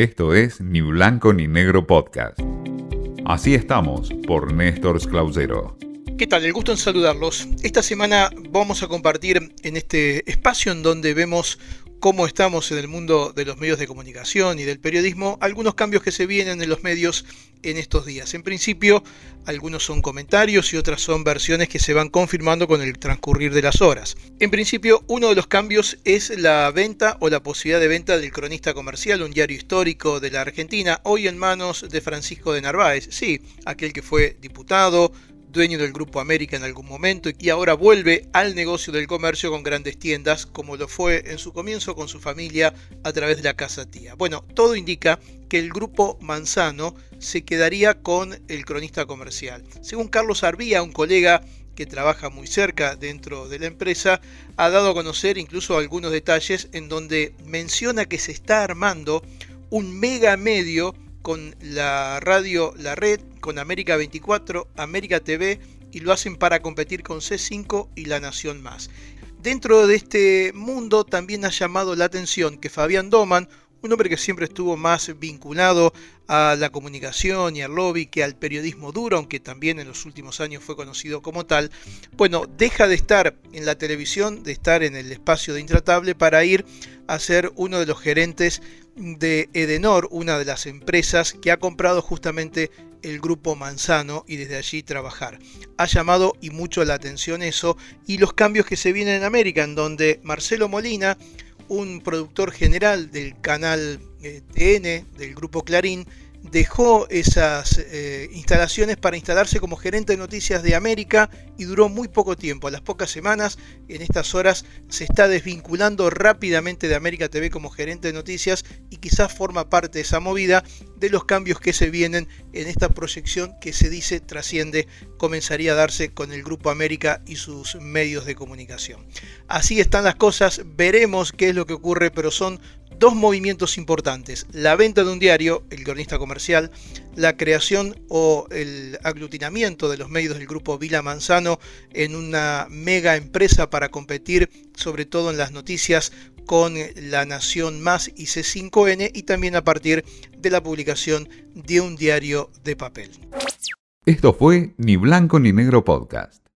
Esto es Ni Blanco ni Negro Podcast. Así estamos por Néstor Clausero. ¿Qué tal? El gusto en saludarlos. Esta semana vamos a compartir en este espacio en donde vemos cómo estamos en el mundo de los medios de comunicación y del periodismo, algunos cambios que se vienen en los medios en estos días. En principio, algunos son comentarios y otras son versiones que se van confirmando con el transcurrir de las horas. En principio, uno de los cambios es la venta o la posibilidad de venta del Cronista Comercial, un diario histórico de la Argentina, hoy en manos de Francisco de Narváez, sí, aquel que fue diputado, dueño del Grupo América en algún momento y ahora vuelve al negocio del comercio con grandes tiendas, como lo fue en su comienzo con su familia a través de la Casa Tía. Bueno, todo indica que el Grupo Manzano se quedaría con el cronista comercial. Según Carlos Arbía, un colega que trabaja muy cerca dentro de la empresa, ha dado a conocer incluso algunos detalles en donde menciona que se está armando un mega medio con la radio La Red, con América 24, América TV y lo hacen para competir con C5 y La Nación Más. Dentro de este mundo también ha llamado la atención que Fabián Doman, un hombre que siempre estuvo más vinculado a la comunicación y al lobby que al periodismo duro, aunque también en los últimos años fue conocido como tal, bueno, deja de estar en la televisión, de estar en el espacio de Intratable para ir a ser uno de los gerentes de Edenor, una de las empresas que ha comprado justamente el grupo Manzano y desde allí trabajar. Ha llamado y mucho la atención eso y los cambios que se vienen en América, en donde Marcelo Molina, un productor general del canal eh, TN del grupo Clarín, dejó esas eh, instalaciones para instalarse como gerente de noticias de América y duró muy poco tiempo. A las pocas semanas, en estas horas, se está desvinculando rápidamente de América TV como gerente de noticias y quizás forma parte de esa movida de los cambios que se vienen en esta proyección que se dice trasciende, comenzaría a darse con el Grupo América y sus medios de comunicación. Así están las cosas, veremos qué es lo que ocurre, pero son dos movimientos importantes, la venta de un diario, el cronista comercial, la creación o el aglutinamiento de los medios del grupo Vila Manzano en una mega empresa para competir sobre todo en las noticias con La Nación Más y C5N y también a partir de la publicación de un diario de papel. Esto fue Ni Blanco ni Negro Podcast.